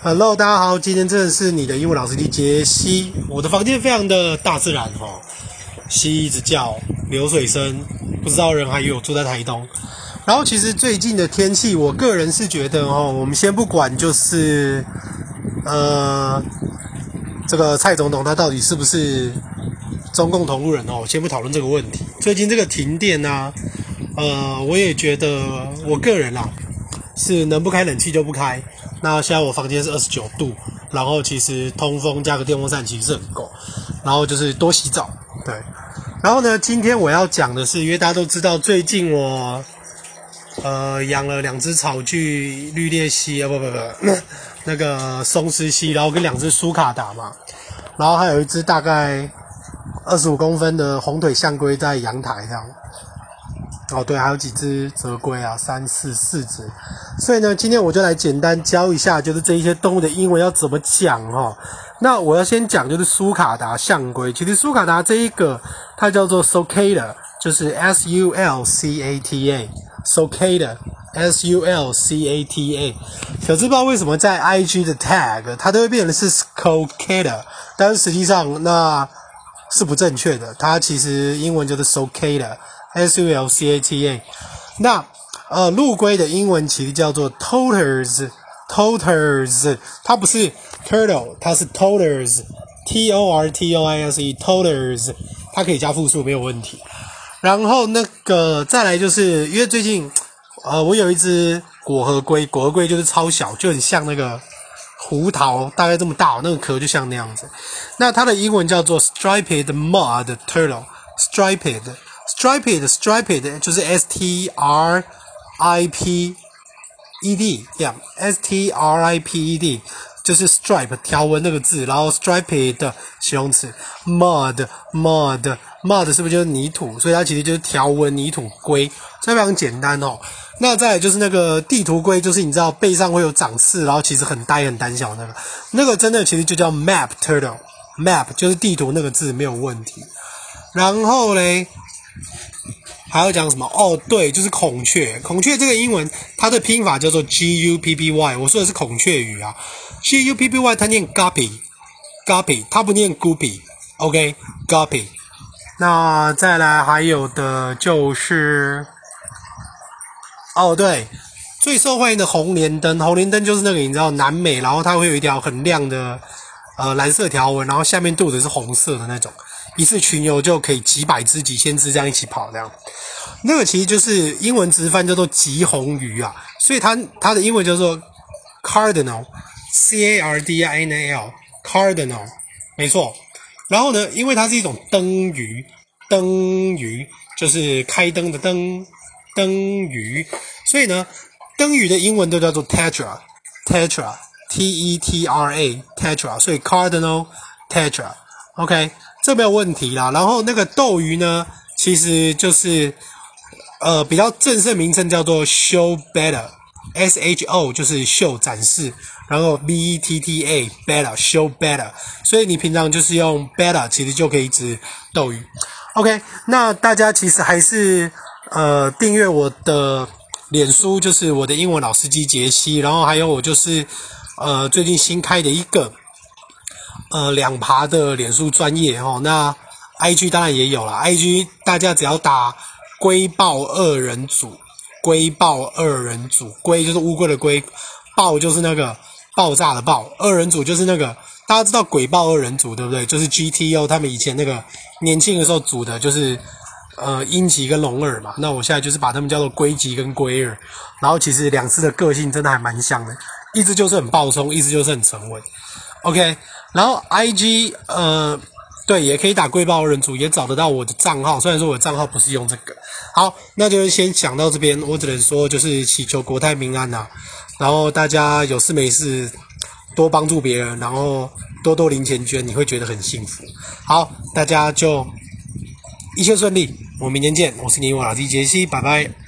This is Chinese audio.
Hello，大家好，今天真的是你的英文老师的杰西。我的房间非常的大自然哦，蜥蜴一直叫，流水声，不知道人还有住在台东。然后其实最近的天气，我个人是觉得哦，我们先不管就是呃这个蔡总统他到底是不是中共同路人哦，先不讨论这个问题。最近这个停电啊，呃，我也觉得我个人啦是能不开冷气就不开。那现在我房间是二十九度，然后其实通风加个电风扇其实是很够，然后就是多洗澡，对。然后呢，今天我要讲的是，因为大家都知道，最近我呃养了两只草具绿鬣蜥啊，不不不，那个松狮蜥，然后跟两只苏卡达嘛，然后还有一只大概二十五公分的红腿象龟在阳台上。哦，对，还有几只泽龟啊，三四四只，所以呢，今天我就来简单教一下，就是这一些动物的英文要怎么讲哈。那我要先讲就是苏卡达象龟，其实苏卡达这一个它叫做 Sulcata，就是 S U L C A T A，Sulcata，S U L C A T A。小智不知道为什么在 IG 的 tag 它都会变成是 Sulcata，但是实际上那是不正确的，它其实英文就是 s o c a t a S U L C A T A 那呃陆龟的英文其实叫做 TOTERS，TOTERS 它不是 turtle，它是 TOTERS，T O R T O I S E TOTERS，它可以加复数没有问题。然后那个再来就是，因为最近呃我有一只果核龟，果核龟就是超小，就很像那个胡桃，大概这么大，那个壳就像那样子。那它的英文叫做 STRIPED MUD TURTLE，STRIPED。Striped, striped 就是 S T R I P E D，yeah，S T R I P E D 就是 stripe 条纹那个字，然后 striped 形容词，mud mud mud 是不是就是泥土？所以它其实就是条纹泥土龟，这非常简单哦。那再就是那个地图龟，就是你知道背上会有长刺，然后其实很呆很胆小那个，那个真的其实就叫 map turtle，map 就是地图那个字没有问题。然后嘞。还要讲什么？哦，对，就是孔雀。孔雀这个英文，它的拼法叫做 G U P P Y。我说的是孔雀语啊，G U P P Y，它念 Guppy，Guppy，它不念 Guppy。OK，Guppy。那再来还有的就是，哦，对，最受欢迎的红莲灯，红莲灯就是那个你知道南美，然后它会有一条很亮的呃蓝色条纹，然后下面肚子是红色的那种。一次群游就可以几百只、几千只这样一起跑，这样，那个其实就是英文直翻叫做极红鱼啊，所以它它的英文叫做 cardinal，c a r d i n a l，cardinal，没错。然后呢，因为它是一种灯鱼，灯鱼就是开灯的灯，灯鱼，所以呢，灯鱼的英文都叫做 tetra，tetra，t e t r a，tetra，所以 cardinal，tetra，OK。这没有问题啦，然后那个斗鱼呢，其实就是呃比较正式名称叫做 show better，S H O 就是秀展示，然后 B E T T A better show better，所以你平常就是用 better，其实就可以指斗鱼。OK，那大家其实还是呃订阅我的脸书，就是我的英文老司机杰西，然后还有我就是呃最近新开的一个。呃，两爬的脸书专业哦，那 IG 当然也有啦。IG 大家只要打“龟豹二人组”，“龟豹二人组”，龟就是乌龟的龟，爆就是那个爆炸的爆，二人组就是那个大家知道“鬼爆二人组”对不对？就是 GTO 他们以前那个年轻的时候组的，就是呃阴极跟龙二嘛。那我现在就是把他们叫做龟吉跟龟二，然后其实两只的个性真的还蛮像的，一只就是很暴冲，一只就是很沉稳。OK。然后 IG 呃，对，也可以打“贵报人组”，也找得到我的账号。虽然说我的账号不是用这个，好，那就先讲到这边。我只能说，就是祈求国泰民安呐、然后大家有事没事多帮助别人，然后多多零钱捐，你会觉得很幸福。好，大家就一切顺利，我们明天见。我是你我老弟杰西，拜拜。